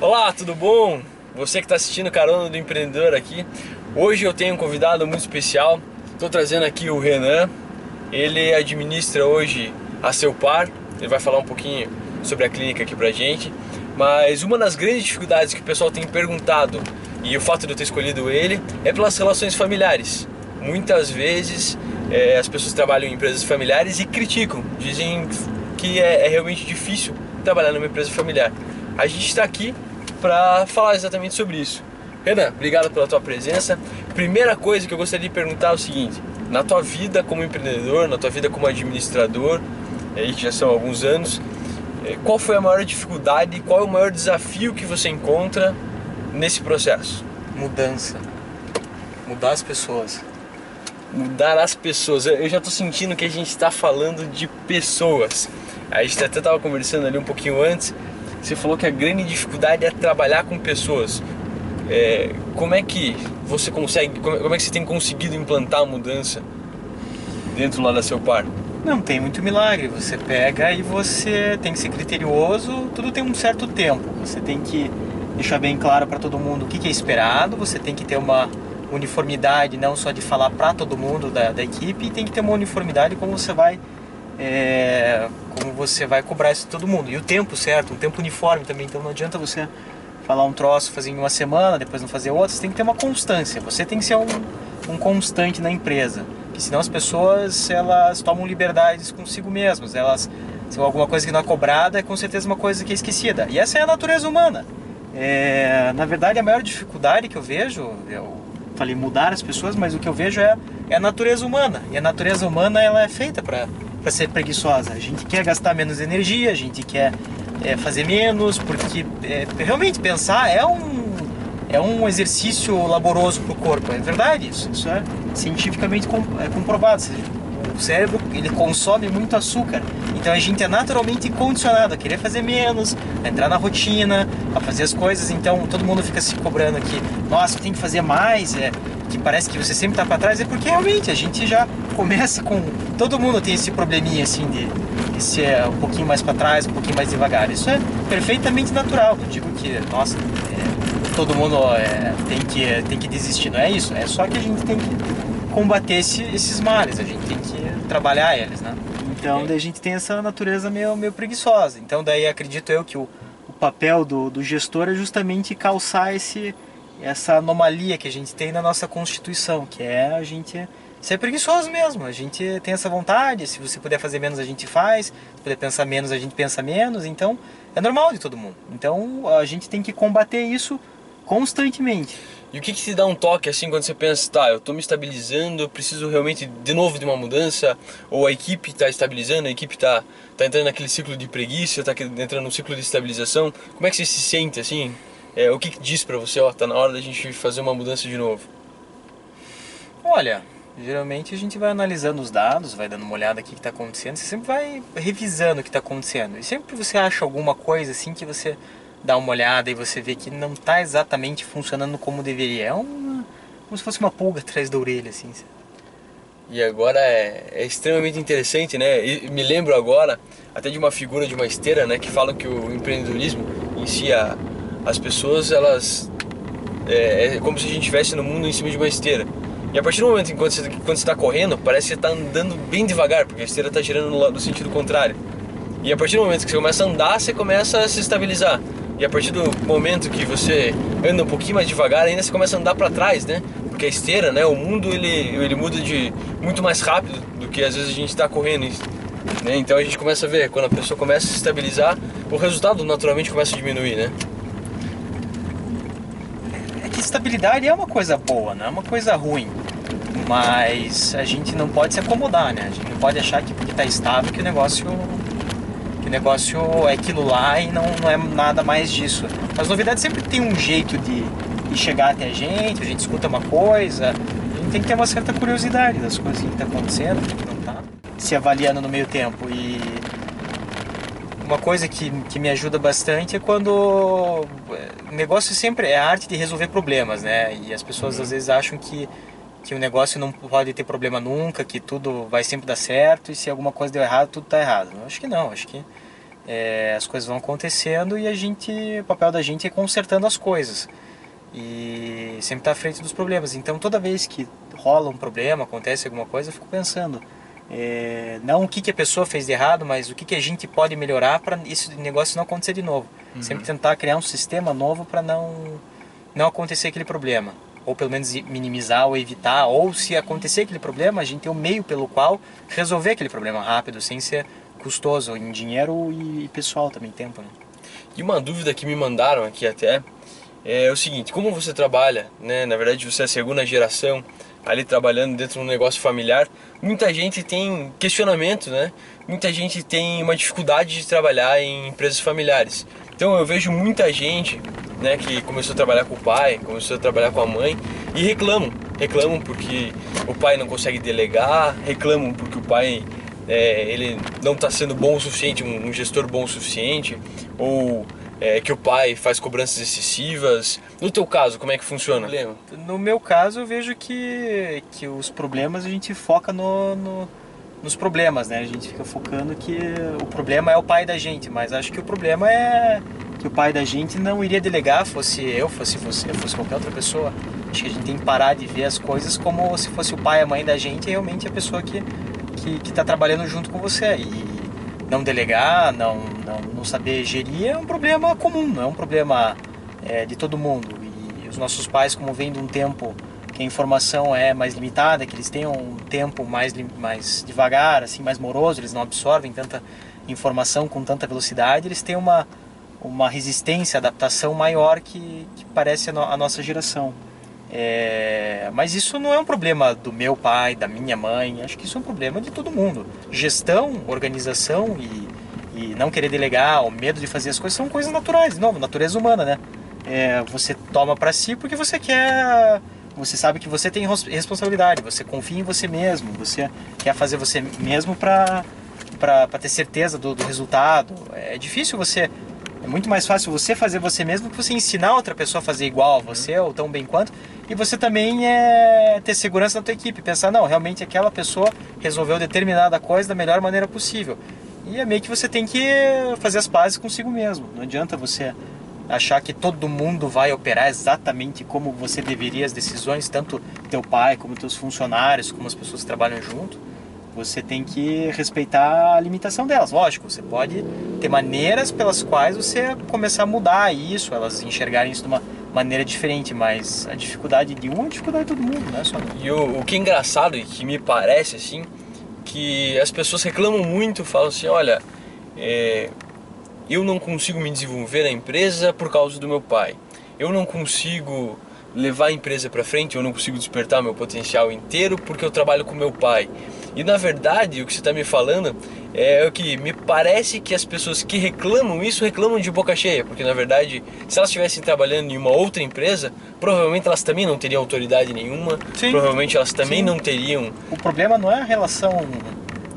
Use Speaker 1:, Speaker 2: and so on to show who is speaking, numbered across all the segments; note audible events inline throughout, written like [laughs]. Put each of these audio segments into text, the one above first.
Speaker 1: Olá, tudo bom? Você que está assistindo Carona do Empreendedor aqui. Hoje eu tenho um convidado muito especial. Estou trazendo aqui o Renan. Ele administra hoje a Seu Par. Ele vai falar um pouquinho sobre a clínica aqui pra gente. Mas uma das grandes dificuldades que o pessoal tem perguntado e o fato de eu ter escolhido ele é pelas relações familiares. Muitas vezes é, as pessoas trabalham em empresas familiares e criticam, dizem que é, é realmente difícil trabalhar numa empresa familiar. A gente está aqui para falar exatamente sobre isso. Renan, obrigado pela tua presença. Primeira coisa que eu gostaria de perguntar é o seguinte: na tua vida como empreendedor, na tua vida como administrador, aí que já são alguns anos, é, qual foi a maior dificuldade, qual é o maior desafio que você encontra nesse processo?
Speaker 2: Mudança. Mudar as pessoas.
Speaker 1: Mudar as pessoas. Eu já estou sentindo que a gente está falando de pessoas. A gente até estava conversando ali um pouquinho antes. Você falou que a grande dificuldade é trabalhar com pessoas. É, como é que você consegue, como é que você tem conseguido implantar a mudança dentro lá da seu par?
Speaker 2: Não tem muito milagre. Você pega e você tem que ser criterioso. Tudo tem um certo tempo. Você tem que deixar bem claro para todo mundo o que, é esperado. Você tem que ter uma uniformidade, não só de falar para todo mundo da, da, equipe, tem que ter uma uniformidade como você vai é, como você vai cobrar isso de todo mundo. E o tempo certo, um tempo uniforme também. Então não adianta você falar um troço, fazer em uma semana, depois não fazer outro. Você tem que ter uma constância. Você tem que ser um, um constante na empresa. Porque senão as pessoas elas tomam liberdades consigo mesmas. Elas, se alguma coisa que não é cobrada, é com certeza uma coisa que é esquecida. E essa é a natureza humana. É, na verdade, a maior dificuldade que eu vejo, eu falei mudar as pessoas, mas o que eu vejo é, é a natureza humana. E a natureza humana ela é feita para ser preguiçosa. A gente quer gastar menos energia, a gente quer é, fazer menos, porque é, realmente pensar é um é um exercício laboroso para o corpo. É verdade isso. Isso é cientificamente é comprovado. O cérebro ele consome muito açúcar. Então a gente é naturalmente condicionado a querer fazer menos, a entrar na rotina, a fazer as coisas. Então todo mundo fica se cobrando aqui, nossa, tem que fazer mais, é, que parece que você sempre está para trás. É porque realmente a gente já começa com. Todo mundo tem esse probleminha assim de, de ser um pouquinho mais para trás, um pouquinho mais devagar. Isso é perfeitamente natural. Eu digo que, nossa, é, todo mundo é, tem, que, tem que desistir. Não é isso. É só que a gente tem que combater esse, esses males. A gente tem que trabalhar eles, né? Então, daí a gente tem essa natureza meio, meio preguiçosa. Então, daí acredito eu que o, o papel do, do gestor é justamente calçar esse, essa anomalia que a gente tem na nossa Constituição, que é a gente ser preguiçoso mesmo. A gente tem essa vontade, se você puder fazer menos, a gente faz, se puder pensar menos, a gente pensa menos. Então, é normal de todo mundo. Então, a gente tem que combater isso constantemente.
Speaker 1: E o que, que te dá um toque assim quando você pensa, tá, eu estou me estabilizando, eu preciso realmente de novo de uma mudança? Ou a equipe está estabilizando, a equipe está tá entrando naquele ciclo de preguiça, está entrando num ciclo de estabilização? Como é que você se sente assim? É, o que, que diz para você, ó, tá na hora da gente fazer uma mudança de novo?
Speaker 2: Olha, geralmente a gente vai analisando os dados, vai dando uma olhada aqui que está acontecendo, você sempre vai revisando o que está acontecendo. E sempre você acha alguma coisa assim que você dá uma olhada e você vê que não está exatamente funcionando como deveria. É uma, como se fosse uma pulga atrás da orelha, assim.
Speaker 1: E agora é, é, extremamente interessante, né? E me lembro agora até de uma figura de uma esteira, né? Que fala que o empreendedorismo em si, a, as pessoas, elas... É, é como se a gente estivesse no mundo em cima de uma esteira. E a partir do momento em que você está correndo, parece que você está andando bem devagar, porque a esteira está girando no, no sentido contrário. E a partir do momento que você começa a andar, você começa a se estabilizar. E a partir do momento que você anda um pouquinho mais devagar, ainda você começa a andar para trás, né? Porque a esteira, né? O mundo ele, ele muda de muito mais rápido do que às vezes a gente está correndo. Né? Então a gente começa a ver, quando a pessoa começa a se estabilizar, o resultado naturalmente começa a diminuir, né?
Speaker 2: É que estabilidade é uma coisa boa, não é uma coisa ruim. Mas a gente não pode se acomodar, né? A gente não pode achar que porque está estável que o negócio negócio é aquilo lá e não, não é nada mais disso. As novidades sempre tem um jeito de, de chegar até a gente, a gente escuta uma coisa, a gente tem que ter uma certa curiosidade das coisas que tá acontecendo, que não tá se avaliando no meio tempo. E uma coisa que, que me ajuda bastante é quando o negócio sempre é a arte de resolver problemas, né? E as pessoas uhum. às vezes acham que que o negócio não pode ter problema nunca, que tudo vai sempre dar certo e se alguma coisa deu errado, tudo está errado. Eu acho que não, acho que é, as coisas vão acontecendo e a gente, o papel da gente é consertando as coisas e sempre estar tá à frente dos problemas. Então toda vez que rola um problema, acontece alguma coisa, eu fico pensando é, não o que, que a pessoa fez de errado, mas o que, que a gente pode melhorar para esse negócio não acontecer de novo. Uhum. Sempre tentar criar um sistema novo para não não acontecer aquele problema ou pelo menos minimizar ou evitar, ou se acontecer aquele problema, a gente tem um meio pelo qual resolver aquele problema rápido, sem ser custoso em dinheiro e pessoal também, tempo. Né?
Speaker 1: E uma dúvida que me mandaram aqui até é o seguinte, como você trabalha, né? na verdade você é a segunda geração ali trabalhando dentro de um negócio familiar, muita gente tem questionamento, né? Muita gente tem uma dificuldade de trabalhar em empresas familiares. Então eu vejo muita gente né, que começou a trabalhar com o pai, começou a trabalhar com a mãe e reclamam, reclamam porque o pai não consegue delegar, reclamam porque o pai é, ele não está sendo bom o suficiente, um, gestor bom o suficiente, ou é, que o pai faz cobranças excessivas. No teu caso, como é que funciona?
Speaker 2: No meu caso, eu vejo que, que os problemas a gente foca no, no, nos problemas, né? A gente fica focando que o problema é o pai da gente, mas acho que o problema é que o pai da gente não iria delegar, fosse eu, fosse você, fosse qualquer outra pessoa. Acho que a gente tem que parar de ver as coisas como se fosse o pai e a mãe da gente, é realmente a pessoa que que está trabalhando junto com você. E não delegar, não, não, não saber gerir é um problema comum, não é um problema é, de todo mundo. E os nossos pais, como vêm de um tempo que a informação é mais limitada, que eles têm um tempo mais, mais devagar, assim, mais moroso, eles não absorvem tanta informação com tanta velocidade, eles têm uma, uma resistência, adaptação maior que, que parece a, no, a nossa geração. É, mas isso não é um problema do meu pai, da minha mãe, acho que isso é um problema de todo mundo. Gestão, organização e, e não querer delegar, o medo de fazer as coisas são coisas naturais, de novo, natureza humana, né? É, você toma para si porque você quer você sabe que você tem responsabilidade, você confia em você mesmo, você quer fazer você mesmo para ter certeza do, do, resultado. É difícil você. É muito mais fácil você fazer você mesmo que você ensinar outra pessoa a fazer igual a você ou tão bem quanto. E você também é, ter segurança na tua equipe, pensar, não, realmente aquela pessoa resolveu determinada coisa da melhor maneira possível. E é meio que você tem que fazer as pazes consigo mesmo. Não adianta você achar que todo mundo vai operar exatamente como você deveria as decisões, tanto teu pai como teus funcionários, como as pessoas que trabalham junto. Você tem que respeitar a limitação delas. Lógico, você pode ter maneiras pelas quais você começar a mudar isso, elas enxergarem isso de uma maneira diferente, mas a dificuldade de um é a dificuldade de todo mundo, né? Só...
Speaker 1: E o, o que é engraçado e que me parece assim, que as pessoas reclamam muito, falam assim, olha, é, eu não consigo me desenvolver na empresa por causa do meu pai. Eu não consigo levar a empresa para frente, eu não consigo despertar meu potencial inteiro porque eu trabalho com meu pai. E na verdade, o que você está me falando é o que me parece que as pessoas que reclamam isso reclamam de boca cheia, porque na verdade, se elas estivessem trabalhando em uma outra empresa, provavelmente elas também não teriam autoridade nenhuma, Sim. provavelmente elas também Sim. não teriam.
Speaker 2: O problema não é a relação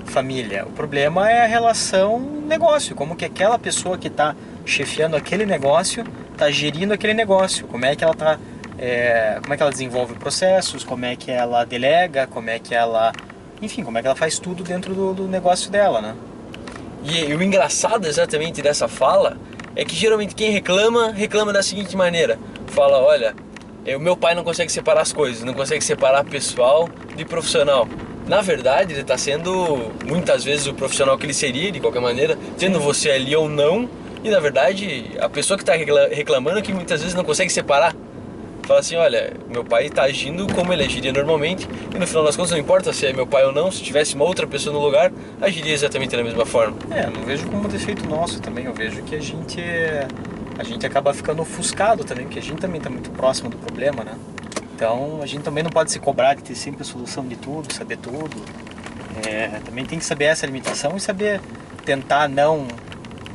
Speaker 2: família. O problema é a relação negócio, como que aquela pessoa que está chefiando aquele negócio está gerindo aquele negócio, como é que ela está, é, como é que ela desenvolve processos, como é que ela delega, como é que ela, enfim, como é que ela faz tudo dentro do, do negócio dela, né?
Speaker 1: E, e o engraçado exatamente dessa fala é que geralmente quem reclama reclama da seguinte maneira: fala, olha, o meu pai não consegue separar as coisas, não consegue separar pessoal de profissional na verdade, ele está sendo muitas vezes o profissional que ele seria, de qualquer maneira, tendo você ali ou não. E na verdade, a pessoa que está reclamando é que muitas vezes não consegue separar. Fala assim: olha, meu pai está agindo como ele agiria normalmente, e no final das contas não importa se é meu pai ou não, se tivesse uma outra pessoa no lugar, agiria exatamente da mesma forma.
Speaker 2: É, não vejo como defeito nosso também, eu vejo que a gente, a gente acaba ficando ofuscado também, porque a gente também está muito próximo do problema, né? Então a gente também não pode se cobrar de ter sempre a solução de tudo, saber tudo. É, também tem que saber essa limitação e saber tentar não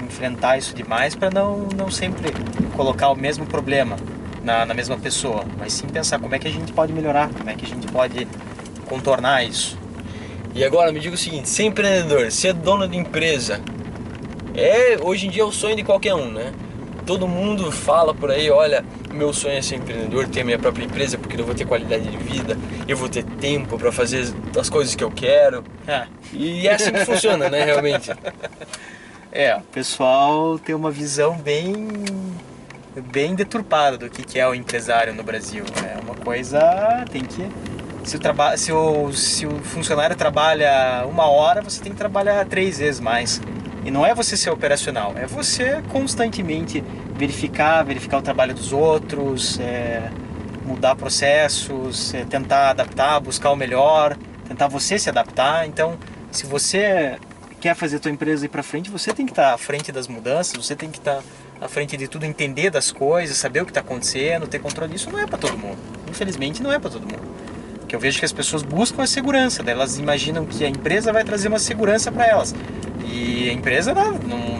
Speaker 2: enfrentar isso demais para não, não sempre colocar o mesmo problema na, na mesma pessoa, mas sim pensar como é que a gente pode melhorar, como é que a gente pode contornar isso.
Speaker 1: E agora me diga o seguinte, ser empreendedor, ser dono de empresa, é hoje em dia é o sonho de qualquer um, né? Todo mundo fala por aí, olha, meu sonho é ser empreendedor, ter minha própria empresa, porque eu vou ter qualidade de vida, eu vou ter tempo para fazer as coisas que eu quero.
Speaker 2: É.
Speaker 1: E é assim que funciona, né, realmente. [laughs]
Speaker 2: É, o pessoal tem uma visão bem bem deturpada do que é o empresário no Brasil. É uma coisa tem que se o, traba, se, o, se o funcionário trabalha uma hora, você tem que trabalhar três vezes mais. E não é você ser operacional, é você constantemente verificar, verificar o trabalho dos outros, é, mudar processos, é, tentar adaptar, buscar o melhor, tentar você se adaptar. Então, se você quer fazer a tua empresa ir para frente, você tem que estar à frente das mudanças, você tem que estar à frente de tudo, entender das coisas, saber o que está acontecendo, ter controle disso. Não é para todo mundo. Infelizmente, não é para todo mundo. Porque eu vejo que as pessoas buscam a segurança, elas imaginam que a empresa vai trazer uma segurança para elas. E a empresa não,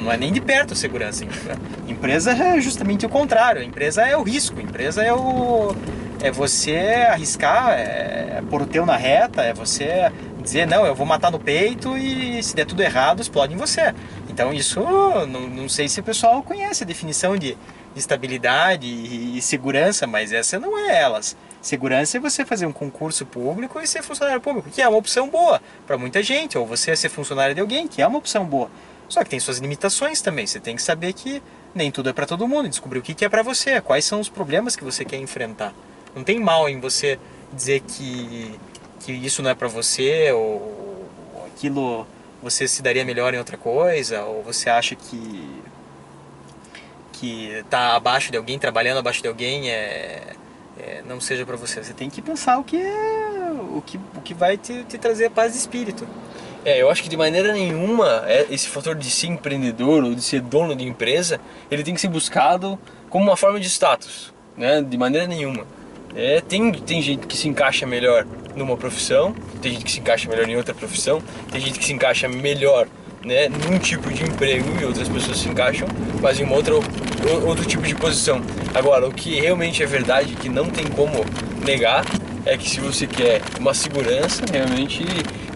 Speaker 2: não, é nem de perto a segurança. A empresa é justamente o contrário. A empresa é o risco. A empresa é o é você arriscar, é pôr o teu na reta, é você dizer não, eu vou matar no peito e se der tudo errado explode em você. Então isso não, não sei se o pessoal conhece a definição de, de estabilidade e, e segurança, mas essa não é elas. Segurança é você fazer um concurso público e ser funcionário público, que é uma opção boa para muita gente, ou você ser funcionário de alguém, que é uma opção boa. Só que tem suas limitações também. Você tem que saber que nem tudo é para todo mundo, descobrir o que é para você, quais são os problemas que você quer enfrentar. Não tem mal em você dizer que, que isso não é para você, ou, ou aquilo você se daria melhor em outra coisa, ou você acha que que tá abaixo de alguém, trabalhando abaixo de alguém é é, não seja para você. Você tem que pensar o que é, o que, o que vai te, te trazer paz de espírito.
Speaker 1: É, eu acho que de maneira nenhuma é, esse fator de ser empreendedor ou de ser dono de empresa, ele tem que ser buscado como uma forma de status, né? De maneira nenhuma. É, tem, tem gente que se encaixa melhor numa profissão, tem gente que se encaixa melhor em outra profissão, tem gente que se encaixa melhor né, num tipo de emprego e outras pessoas se encaixam, mas em outro tipo de posição. Agora, o que realmente é verdade, que não tem como negar, é que se você quer uma segurança, realmente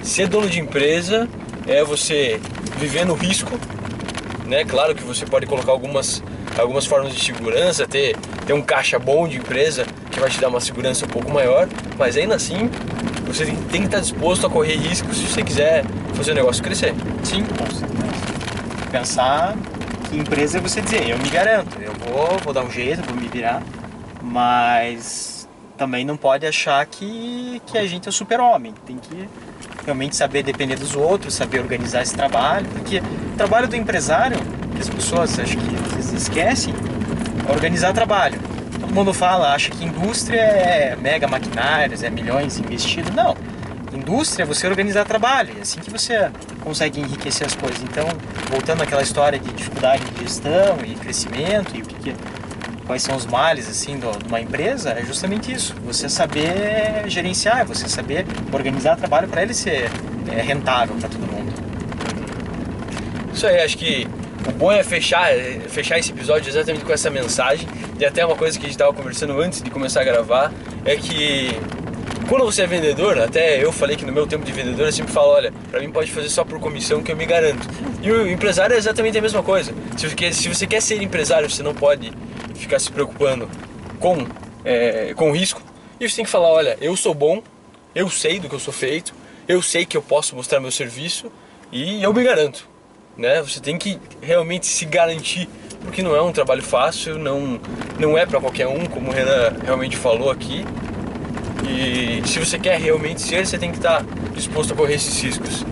Speaker 1: ser dono de empresa é você viver no risco, né? Claro que você pode colocar algumas, algumas formas de segurança, ter, ter um caixa bom de empresa que vai te dar uma segurança um pouco maior, mas ainda assim você tem que estar disposto a correr riscos se você quiser fazer o negócio crescer.
Speaker 2: Sim, Pensar que empresa é você dizer, eu me garanto, eu vou, vou dar um jeito, vou me virar, mas também não pode achar que, que a gente é super-homem. Tem que realmente saber depender dos outros, saber organizar esse trabalho, porque o trabalho do empresário, que as pessoas acho que esquecem, é organizar trabalho. Todo mundo fala, acha que indústria é mega maquinários, é milhões investidos. Não indústria é você organizar trabalho, é assim que você consegue enriquecer as coisas. Então, voltando àquela história de dificuldade de gestão e crescimento e o que, que quais são os males assim de uma empresa, é justamente isso. Você saber gerenciar, você saber organizar trabalho para ele ser é, rentável para todo mundo.
Speaker 1: Isso aí, acho que o bom é fechar, fechar esse episódio exatamente com essa mensagem. E até uma coisa que a gente estava conversando antes de começar a gravar é que quando você é vendedor, até eu falei que no meu tempo de vendedor eu sempre falo, olha, para mim pode fazer só por comissão que eu me garanto. E o empresário é exatamente a mesma coisa. Se você quer, se você quer ser empresário, você não pode ficar se preocupando com, é, com risco. E você tem que falar, olha, eu sou bom, eu sei do que eu sou feito, eu sei que eu posso mostrar meu serviço e eu me garanto. Né? Você tem que realmente se garantir, porque não é um trabalho fácil, não, não é para qualquer um, como o Renan realmente falou aqui. E se você quer realmente ser, você tem que estar disposto a correr esses riscos.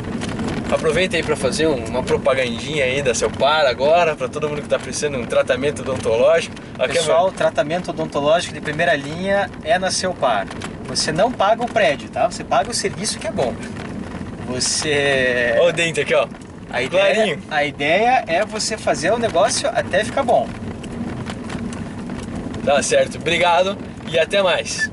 Speaker 1: Aproveita aí para fazer uma propagandinha aí da Seu Par agora, para todo mundo que está precisando de um tratamento odontológico.
Speaker 2: Aqui é Pessoal, é... tratamento odontológico de primeira linha é na Seu Par. Você não paga o prédio, tá? Você paga o serviço que é bom. Você.
Speaker 1: Olha o dente aqui, ó.
Speaker 2: A ideia, a ideia é você fazer o negócio até ficar bom.
Speaker 1: Tá certo. Obrigado e até mais.